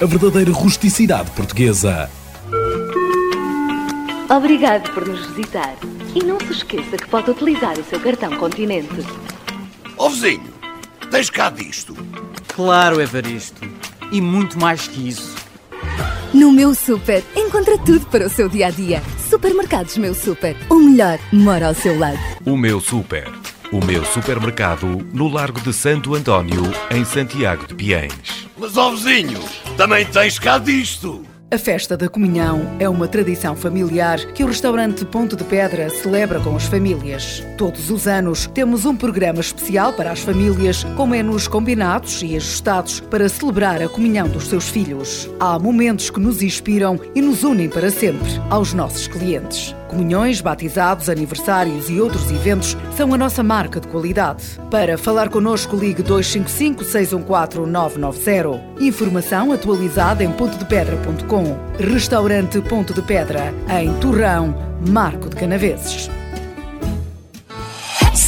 a verdadeira rusticidade portuguesa. Obrigado por nos visitar. E não se esqueça que pode utilizar o seu cartão Continente. Ó oh, vizinho, tens cá disto? Claro, Evaristo. E muito mais que isso. No meu super, encontra tudo para o seu dia a dia. Supermercados Meu Super. O melhor mora ao seu lado. O meu super. O meu supermercado no Largo de Santo António, em Santiago de Piens. Mas, ó vizinho, também tens cá disto. A festa da comunhão é uma tradição familiar que o restaurante Ponto de Pedra celebra com as famílias. Todos os anos temos um programa especial para as famílias, com menus combinados e ajustados para celebrar a comunhão dos seus filhos. Há momentos que nos inspiram e nos unem para sempre aos nossos clientes. Comunhões, batizados, aniversários e outros eventos são a nossa marca de qualidade. Para falar connosco, ligue 255 614 990. Informação atualizada em pontodepedra.com. Restaurante Ponto de Pedra, em Torrão, Marco de Canaveses.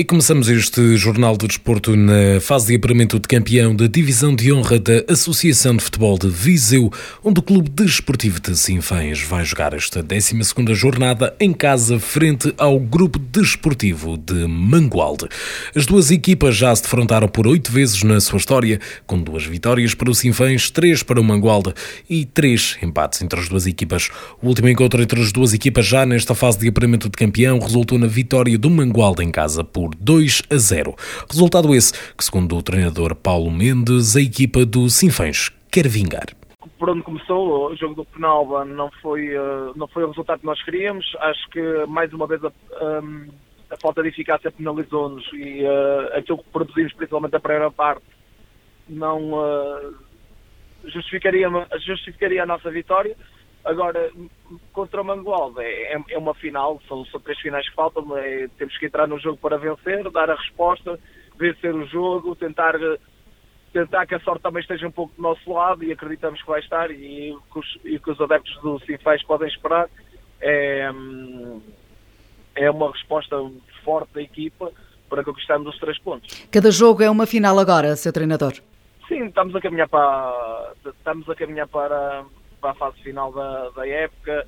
E começamos este Jornal do Desporto na fase de apuramento de campeão da Divisão de Honra da Associação de Futebol de Viseu, onde o Clube Desportivo de Sinfãs vai jogar esta 12ª jornada em casa frente ao Grupo Desportivo de Mangualde. As duas equipas já se defrontaram por oito vezes na sua história, com duas vitórias para o Sinfãs, três para o Mangualde e três empates entre as duas equipas. O último encontro entre as duas equipas já nesta fase de apuramento de campeão resultou na vitória do Mangualde em casa por por 2 a 0. Resultado esse que, segundo o treinador Paulo Mendes, a equipa do Sinfãs quer vingar por onde começou, o jogo do Penalba não foi, uh, não foi o resultado que nós queríamos. Acho que, mais uma vez, a, um, a falta de eficácia penalizou-nos e uh, aquilo que produzimos, principalmente a primeira parte, não uh, justificaria, justificaria a nossa vitória. Agora, contra o Mangualde é, é, é, uma final, são, são três finais que faltam, é, temos que entrar no jogo para vencer, dar a resposta, vencer o jogo, tentar, tentar que a sorte também esteja um pouco do nosso lado e acreditamos que vai estar e que os, e que os adeptos do Sinfãs podem esperar. É, é uma resposta forte da equipa para conquistarmos os três pontos. Cada jogo é uma final agora, seu treinador? Sim, estamos a caminhar para, estamos a caminhar para, para a fase final da, da época.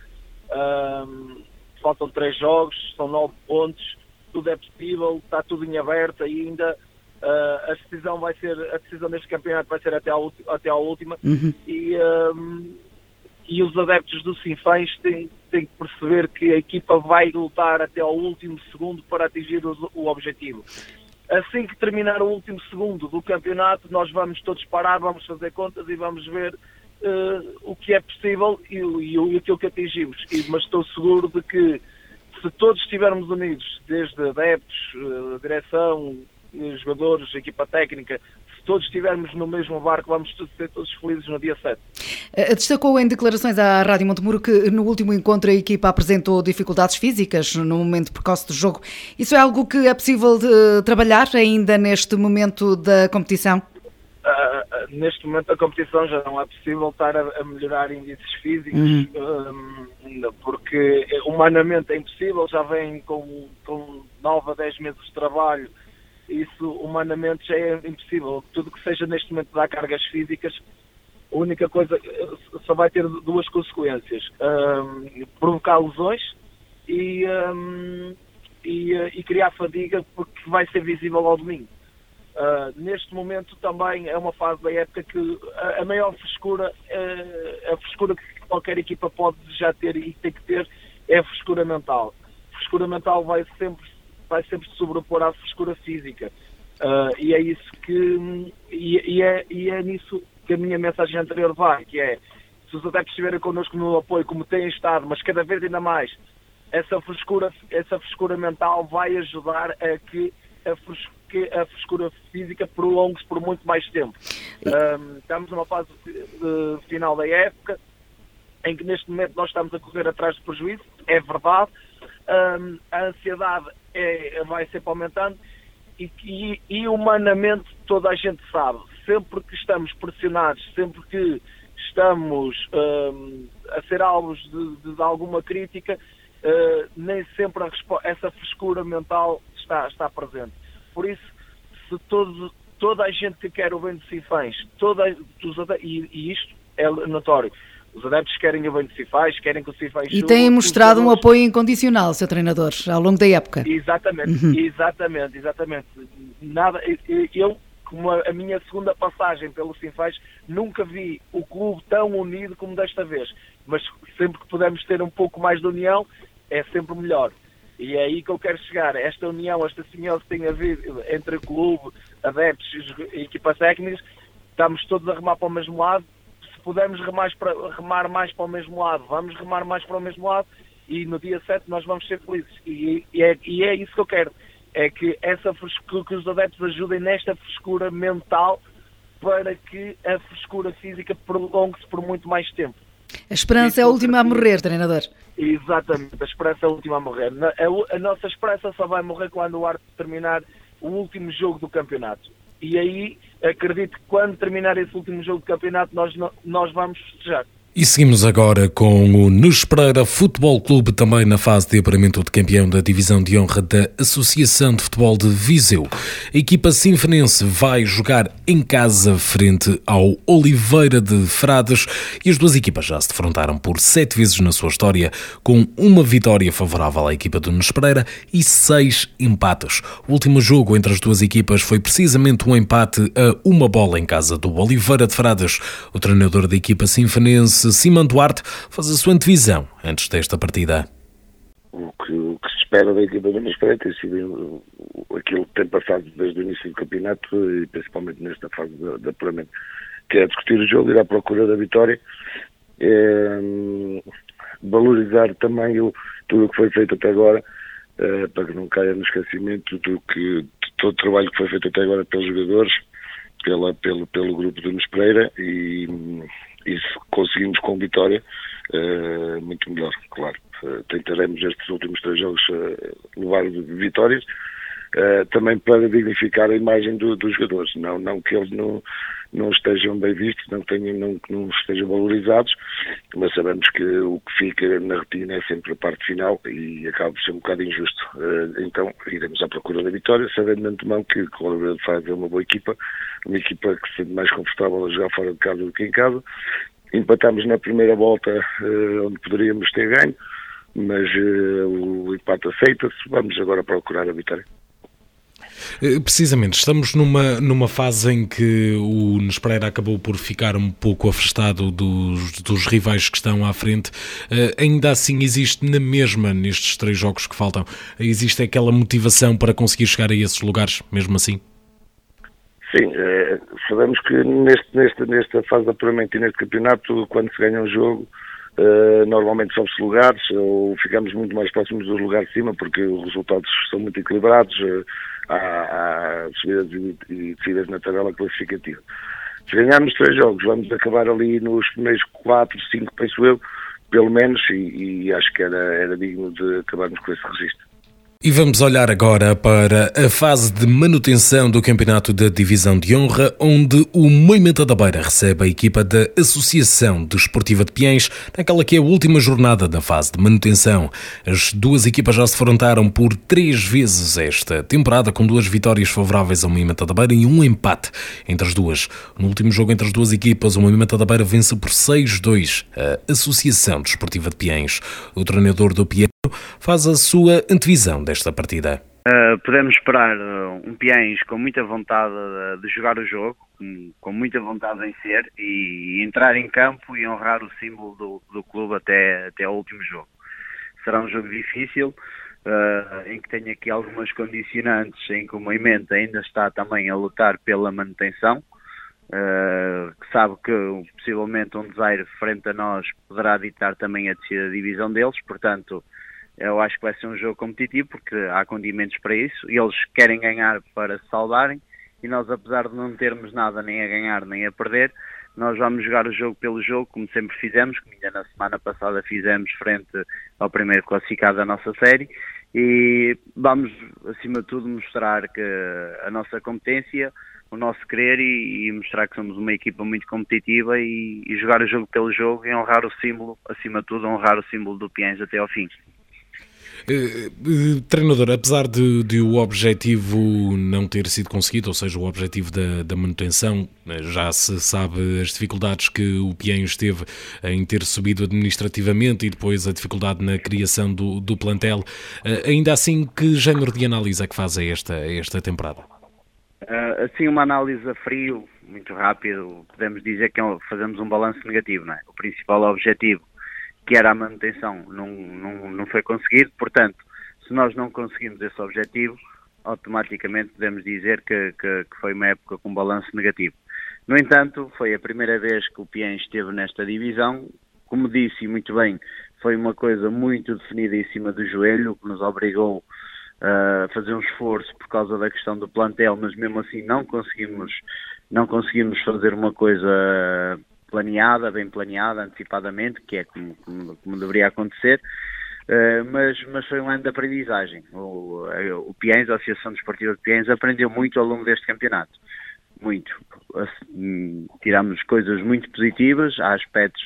Um, faltam três jogos, são nove pontos, tudo é possível, está tudo em aberto ainda. Uh, a decisão vai ser, a decisão deste campeonato vai ser até à, até à última. Uhum. E, um, e os adeptos do Sinfãs têm, têm que perceber que a equipa vai lutar até ao último segundo para atingir o, o objetivo. Assim que terminar o último segundo do campeonato, nós vamos todos parar, vamos fazer contas e vamos ver uh, o que é possível e, e, e aquilo que atingimos. E, mas estou seguro de que se todos estivermos unidos, desde adeptos, uh, direção, jogadores, equipa técnica, se todos estivermos no mesmo barco, vamos ser todos felizes no dia 7. Eh, destacou em declarações à Rádio Montemuro que no último encontro a equipa apresentou dificuldades físicas no momento precoce do jogo. Isso é algo que é possível trabalhar ainda neste momento da competição? Uh, neste momento da competição já não é possível estar a, a melhorar índices físicos uhum. um, porque humanamente é impossível, já vem com, com 9 a 10 meses de trabalho isso humanamente já é impossível. Tudo que seja neste momento dar cargas físicas, a única coisa só vai ter duas consequências: um, provocar lesões e, um, e, e, criar fadiga, porque vai ser visível ao domingo. Uh, neste momento também é uma fase da época que a, a maior frescura, uh, a frescura que qualquer equipa pode já ter e tem que ter é a frescura mental. A frescura mental vai sempre vai sempre se sobrepor à frescura física. Uh, e é isso que. E, e, é, e é nisso que a minha mensagem anterior vai, que é se os adeptos estiverem connosco no apoio, como têm estado, mas cada vez ainda mais, essa frescura, essa frescura mental vai ajudar a que a frescura, que a frescura física prolongue-se por muito mais tempo. Um, estamos numa fase uh, final da época em que neste momento nós estamos a correr atrás do prejuízo, é verdade. Um, a ansiedade é, vai sempre aumentando e, e, e, humanamente toda a gente sabe, sempre que estamos pressionados, sempre que estamos um, a ser alvos de, de alguma crítica, uh, nem sempre essa frescura mental está, está presente. Por isso, se todos, toda a gente que quer o bem de Sinfãs, toda, e, e isto é notório, os adeptos querem o bem de Cifais, querem que o Cifais E têm mostrado um apoio incondicional, seu treinador, ao longo da época. Exatamente, uhum. exatamente, exatamente. Nada, eu, como a minha segunda passagem pelo Sinfais, nunca vi o clube tão unido como desta vez. Mas sempre que pudermos ter um pouco mais de união, é sempre melhor. E é aí que eu quero chegar. Esta união, esta simbiose que tem havido entre o clube, adeptos e equipas técnicas, estamos todos a remar para o mesmo lado se pudermos remar, para, remar mais para o mesmo lado, vamos remar mais para o mesmo lado e no dia 7 nós vamos ser felizes. E, e, é, e é, isso que eu quero. É que, essa frescura, que os adeptos ajudem nesta frescura mental para que a frescura física prolongue-se por muito mais tempo. A esperança é a última a morrer, treinador. Exatamente, a esperança é a última a morrer. A, a nossa esperança só vai morrer quando o Arte terminar o último jogo do campeonato. E aí acredito que quando terminar esse último jogo de campeonato nós, nós vamos festejar. E seguimos agora com o Nus Pereira Futebol Clube, também na fase de apuramento de campeão da Divisão de Honra da Associação de Futebol de Viseu. A equipa sinfonense vai jogar em casa frente ao Oliveira de Frades e as duas equipas já se defrontaram por sete vezes na sua história, com uma vitória favorável à equipa do Nus Pereira e seis empates. O último jogo entre as duas equipas foi precisamente um empate a uma bola em casa do Oliveira de Frades. O treinador da equipa sinfonense Simão Duarte faz a sua antevisão antes desta partida. O que, o que se espera da equipa do Minas tem sido aquilo que tem passado desde o início do campeonato e principalmente nesta fase de apuramento, que é discutir o jogo, ir à procura da vitória, é, valorizar também o, tudo o que foi feito até agora, é, para que não caia no esquecimento do que de todo o trabalho que foi feito até agora pelos jogadores, pela, pelo, pelo grupo do Nunes Pereira e e se conseguimos com vitória, uh, muito melhor, claro. Uh, tentaremos estes últimos três jogos uh, levar vitórias, também para dignificar a imagem do, dos jogadores, não, não que eles não, não estejam bem vistos, não, tenham, não, não estejam valorizados, mas sabemos que o que fica na retina é sempre a parte final e acaba por ser um bocado injusto. então iremos à procura da vitória, sabendo de antemão que o Colorado faz uma boa equipa, uma equipa que se sente mais confortável a jogar fora de casa do que em casa. Empatámos na primeira volta uh, onde poderíamos ter ganho, mas uh, o empate aceita-se. Vamos agora procurar a vitória. Eh, precisamente, estamos numa, numa fase em que o Nespreira acabou por ficar um pouco afastado dos, dos rivais que estão à frente. Uh, ainda assim, existe na mesma, nestes três jogos que faltam, existe aquela motivação para conseguir chegar a esses lugares, mesmo assim? Sim, é, sabemos que neste, neste, nesta fase de apuramento e neste campeonato, quando se ganha um jogo, Uh, normalmente sobe-se lugares ou ficamos muito mais próximos dos lugares de cima porque os resultados são muito equilibrados. Uh, há, há subidas e descidas na tabela classificativa. Se ganharmos três jogos, vamos acabar ali nos primeiros quatro, cinco, penso eu, pelo menos, e, e acho que era, era digno de acabarmos com esse registro. E vamos olhar agora para a fase de manutenção do campeonato da Divisão de Honra, onde o Moimenta da Beira recebe a equipa da Associação Desportiva de Piens, naquela que é a última jornada da fase de manutenção. As duas equipas já se frontaram por três vezes esta temporada, com duas vitórias favoráveis ao Moimenta da Beira e um empate entre as duas. No último jogo entre as duas equipas, o Moimenta da Beira vence por 6-2 a Associação Desportiva de Piens. O treinador do Piens faz a sua antevisão desta partida. Uh, podemos esperar uh, um Piens com muita vontade de, de jogar o jogo, com, muita vontade de vencer e entrar em campo e honrar o símbolo do, do clube até, até ao último jogo. Será um jogo difícil, uh, em que tem aqui algumas condicionantes, em que o movimento ainda está também a lutar pela manutenção, que sabe que possivelmente um desaire frente a nós poderá ditar também a descida da divisão deles, portanto eu acho que vai ser um jogo competitivo porque há condimentos para isso e eles querem ganhar para se saudarem e nós, apesar de não termos nada nem a ganhar nem a perder, nós vamos jogar o jogo pelo jogo, como sempre fizemos, como ainda na semana passada fizemos frente ao primeiro classificado da nossa série, e vamos, acima de tudo, mostrar que a nossa competência, o nosso querer e, e mostrar que somos uma equipa muito competitiva e, e, jogar o jogo pelo jogo e honrar o símbolo, acima de tudo, honrar o símbolo do Piens até ao fim. Uh, treinador, apesar de, de, o objetivo não ter sido conseguido, ou seja, o objetivo da, da, manutenção, eh, já se sabe as dificuldades que o Pienhos teve em ter subido administrativamente e depois a dificuldade na criação do, do plantel. Uh, ainda assim, que género de análise é que faz a esta, a esta temporada? Assim, uma análise a frio, muito rápido, podemos dizer que é fazemos um balanço negativo. Não é? O principal objetivo que era a manutenção, não, não, não foi conseguido. Portanto, se nós não conseguimos esse objetivo, automaticamente podemos dizer que, que, que foi uma época com balanço negativo. No entanto, foi a primeira vez que o Pien esteve nesta divisão. Como disse muito bem, foi uma coisa muito definida em cima do joelho, que nos obrigou a fazer um esforço por causa da questão do plantel, mas mesmo assim não conseguimos, não conseguimos fazer uma coisa planeada, bem planeada, antecipadamente, que é como, como, como deveria acontecer, uh, mas, mas foi um ano de aprendizagem. O, o Piens, a Associação Desportiva de Piens, aprendeu muito ao longo deste campeonato. Muito. Assim, tiramos coisas muito positivas, há aspectos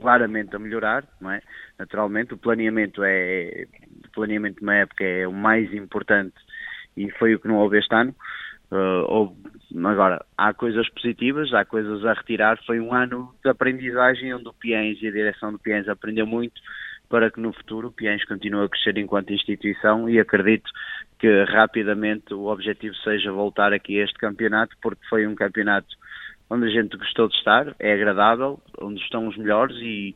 claramente a melhorar, não é? Naturalmente, o planeamento é o planeamento de uma época é o mais importante e foi o que não houve este ano. Uh, houve, agora, há coisas positivas, há coisas a retirar. Foi um ano de aprendizagem onde o Piens e a direção do Piens aprendeu muito para que no futuro o Piens continue a crescer enquanto instituição e acredito que rapidamente o objetivo seja voltar aqui a este campeonato, porque foi um campeonato onde a gente gostou de estar, é agradável, onde estão os melhores e,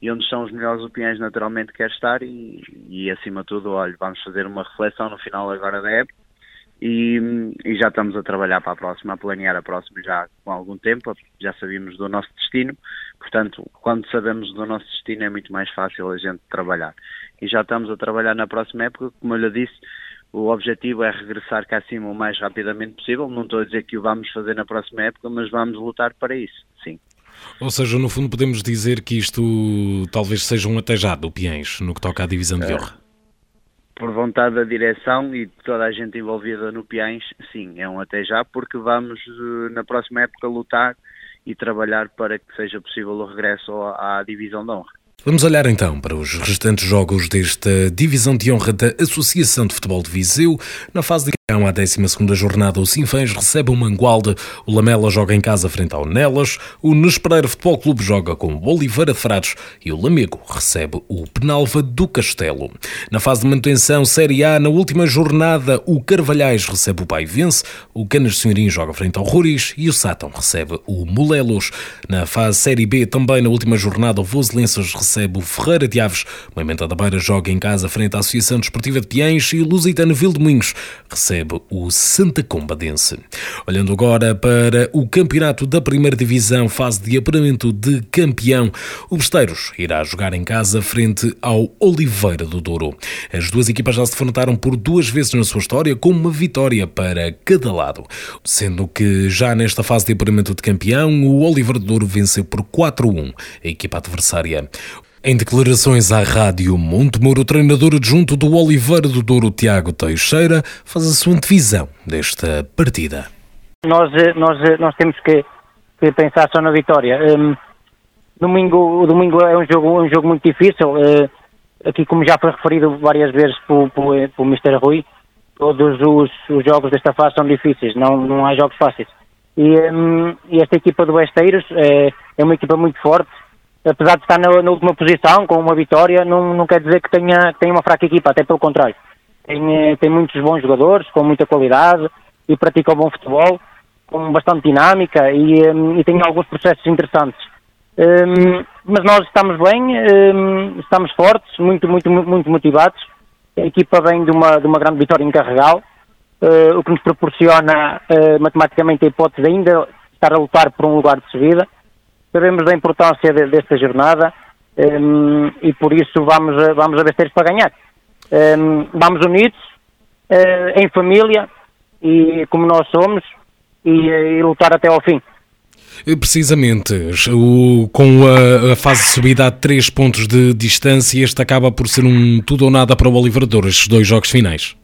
e onde estão os melhores o Piens naturalmente quer estar e, e acima de tudo, olha, vamos fazer uma reflexão no final agora da época e, e, já estamos a trabalhar para a próxima, a planear a próxima já com algum tempo, já sabíamos do nosso destino, portanto, quando sabemos do nosso destino é muito mais fácil a gente trabalhar. E já estamos a trabalhar na próxima época, como eu lhe disse, o objetivo é regressar cá acima o mais rapidamente possível, não estou a dizer que o vamos fazer na próxima época, mas vamos lutar para isso, sim. Ou seja, no fundo podemos dizer que isto talvez seja um atejado, o Piens, no que toca à divisão de é. Por vontade da direção e de toda a gente envolvida no Piães, sim, é um até já, porque vamos eh, na próxima época lutar e trabalhar para que seja possível o regresso à divisão de honra. Vamos olhar então para os restantes jogos desta divisão de honra da Associação de Futebol de Viseu. Na fase de campeão, à 12 jornada, o Sinfãs recebe o Mangualde, o Lamela joga em casa frente ao Nelas, o Nespereira Futebol Clube joga com o Oliveira de Frades e o Lamego recebe o Penalva do Castelo. Na fase de manutenção Série A, na última jornada, o Carvalhais recebe o Paivense, o Canas Senhorim joga frente ao Ruris e o Sátão recebe o Molelos. Na fase Série B, também na última jornada, o Voselenses recebe recebe o Ferreira de Aves. Moimenta da Beira joga em casa frente à Associação Desportiva de Piães e Lusitano Vildemunhos recebe o Santa Combadense. Olhando agora para o campeonato da primeira divisão, fase de apuramento de campeão, o Besteiros irá jogar em casa frente ao Oliveira do Douro. As duas equipas já se defrontaram por duas vezes na sua história, com uma vitória para cada lado. Sendo que já nesta fase de apuramento de campeão, o Oliveira do Douro venceu por 4-1 a equipa adversária. Em declarações à rádio Montemuro, o treinador adjunto do Oliveira do Douro, Tiago Teixeira, faz a sua antevisão desta partida. Nós, eh, nós, eh, nós temos que, que pensar só na vitória. Um, domingo, domingo é um jogo, um jogo muito difícil. Uh, aqui, como já foi referido várias vezes pelo, pelo, pelo Mr. Rui, todos os, os, jogos desta fase são difíceis, não, não há jogos fáceis. E, um, e esta equipa do Esteiros é, é uma equipa muito forte, apesar de estar na, na, última posição, com uma vitória, não, não quer dizer que tenha, que tenha uma fraca equipa, até pelo contrário. Tem, eh, tem muitos bons jogadores, com muita qualidade, e pratica bom futebol, com bastante dinâmica, e, um, e tem alguns processos interessantes. Um, mas nós estamos bem, um, estamos fortes, muito, muito, muito motivados. A equipa vem de uma, de uma grande vitória em Carregal, uh, o que nos proporciona uh, matematicamente a hipótese de ainda estar a lutar por um lugar de subida sabemos da importância de, desta jornada um, e por isso vamos, vamos a Besteiros para ganhar. Um, vamos unidos, uh, em família e como nós somos e, e lutar até ao fim. Eh, precisamente, o, com a, a, fase de subida a 3 pontos de distância, este acaba por ser um tudo ou nada para o Oliveirador, estes dois jogos finais.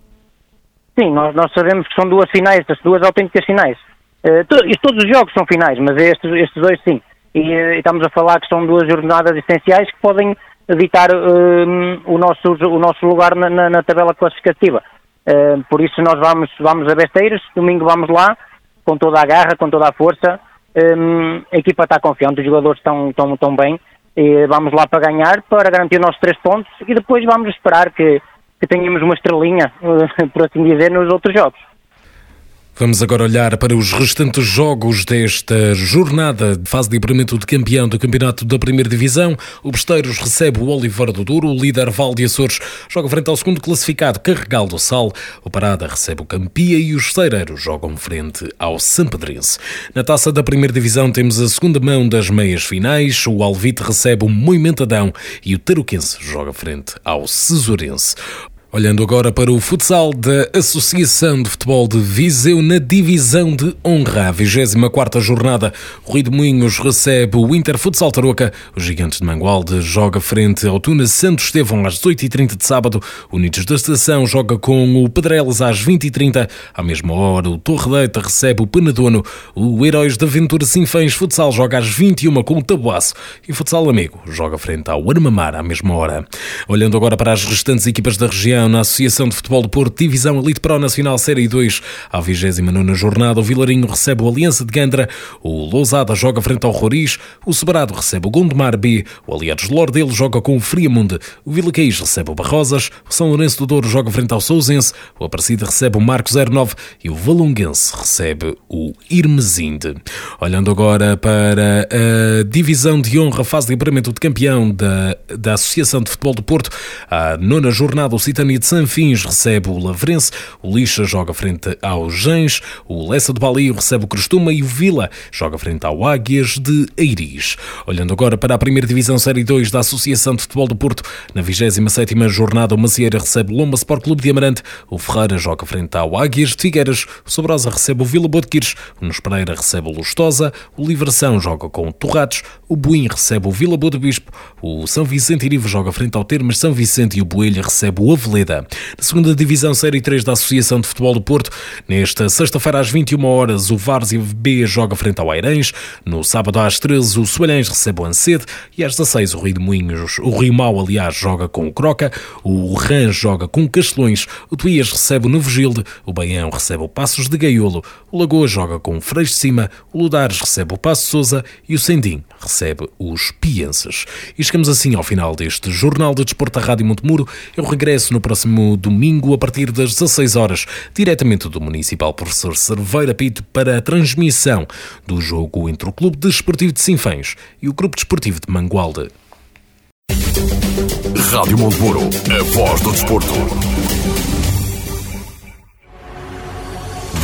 Sim, nós, nós sabemos que são duas finais, duas autênticas finais. Uh, to, todos os jogos são finais, mas estes, estes dois sim e, e, estamos a falar que são duas jornadas essenciais que podem evitar um, o, nosso, o nosso lugar na, na, na tabela classificativa. Uh, por isso nós vamos, vamos a Besteiros, domingo vamos lá, com toda a garra, com toda a força. Um, a equipa está confiante, os jogadores estão, estão, estão bem. E vamos lá para ganhar, para garantir os nossos três pontos e depois vamos esperar que, que tenhamos uma estrelinha, por assim dizer, nos outros jogos. Vamos agora olhar para os restantes jogos desta jornada de fase de apuramento de campeão do Campeonato da Primeira Divisão. O Besteiros recebe o Oliveira do Douro, o líder Val de Açores joga frente ao segundo classificado Carregal do Sal, o Parada recebe o Campia e os Cereiros jogam frente ao Sampedrense. Na taça da Primeira Divisão temos a segunda mão das meias finais, o Alvite recebe o Moimentadão e o Taruquense joga frente ao Cesurense. Olhando agora para o futsal da Associação de Futebol de Viseu na divisão de honra, a 24 jornada, o Rio de Moinhos recebe o Inter Futsal Tarouca, os Gigantes de Mangualde joga frente ao Tuna Santo Estevão às 18h30 de sábado, o Unidos da Estação joga com o Pedreles às 20h30, à mesma hora o Torre Deita recebe o Penadono, o Heróis da Aventura Sinfãs Futsal joga às 21 com o Tabuaço. E o Futsal Amigo joga frente ao Armamar à mesma hora. Olhando agora para as restantes equipas da região, na Associação de Futebol do Porto, Divisão Elite Pro Nacional Série 2. À 29 jornada, o Vilarinho recebe o Aliança de Gandra, o Lousada joga frente ao Roriz, o Sobrado recebe o Gondomar B, o Aliados de Lordelo joga com o Friamunde, o Vila Caís recebe o Barrosas, o São Lourenço do Douro joga frente ao Sousense, o Aparecida recebe o Marco 09 e o Valonguense recebe o Irmesinde. Olhando agora para a divisão de honra, fase de apuramento de campeão da, da Associação de Futebol do Porto, a nona jornada, o Citani de Sanfins recebe o Lavrense, o Lixa joga frente ao Gens, o Lessa de Balio recebe o Crostuma e o Vila joga frente ao Águias de Eiris. Olhando agora para a primeira divisão Série 2 da Associação de Futebol do Porto, na 27ª jornada o Macieira recebe o Lomba Sport Clube de Amarante, o Ferreira joga frente ao Águias de Figueiras, o Sobrosa recebe o Vila Botequires, o Nos Pereira recebe o Lustosa, o Livração joga com o Torrados, o Buim recebe o Vila Boa do Bispo, o São Vicente Irivo joga frente ao Termas São Vicente e o Boelha recebe o Avelino Arboleda. Na segunda Divisão Série 3 da Associação de Futebol do Porto, nesta sexta-feira às 21 horas o Várzea B joga frente ao Airães, no sábado às 13 o Soalhães recebe o Ancede. E às 16 o Rio de Moinhos, o Rio Mau aliás joga com o Croca, o Ran joga com o Castelões, o Tuías recebe o Novo Gilde, o Baião recebe o Passos de Gaiolo, o Lagoa joga com o Freixo de Cima, o Ludares recebe o Passo Souza. E o Sendim recebe os Pienses. E chegamos assim ao final deste Jornal de Desporto da Rádio Montemuro. Eu regresso no próximo domingo a partir das 16 horas, diretamente do Municipal Professor Cerveira Pinto para a transmissão do jogo entre o Clube Desportivo de Sinfãs e o Grupo Desportivo de Mangualde. Rádio Montemuro, a voz do desporto.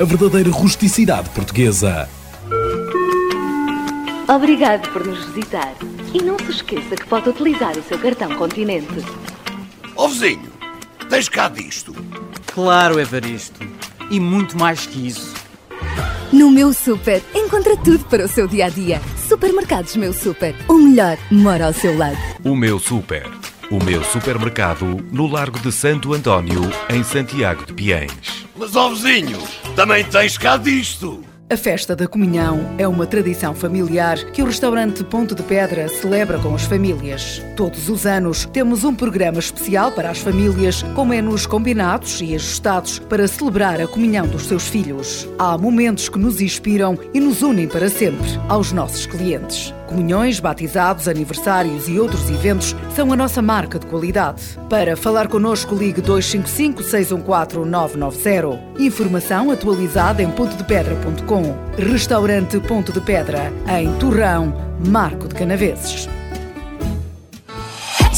a verdadeira rusticidade portuguesa. Obrigado por nos visitar. E não se esqueça que pode utilizar o seu cartão Continente. Ó vizinho, tens cá disto. Claro, Evaristo. E muito mais que isso. No meu super, encontra tudo para o seu dia a dia. Supermercados Meu Super. O melhor mora ao seu lado. O meu super. O meu supermercado no Largo de Santo António, em Santiago de Piens. Mas ó vizinho, também tens cá disto. A festa da comunhão é uma tradição familiar que o restaurante Ponto de Pedra celebra com as famílias. Todos os anos temos um programa especial para as famílias, com menus combinados e ajustados para celebrar a comunhão dos seus filhos. Há momentos que nos inspiram e nos unem para sempre aos nossos clientes. Comunhões, batizados, aniversários e outros eventos são a nossa marca de qualidade. Para falar connosco, ligue 255 614 990. Informação atualizada em pontodepedra.com. Restaurante Ponto de Pedra, em Torrão, Marco de Canaveses.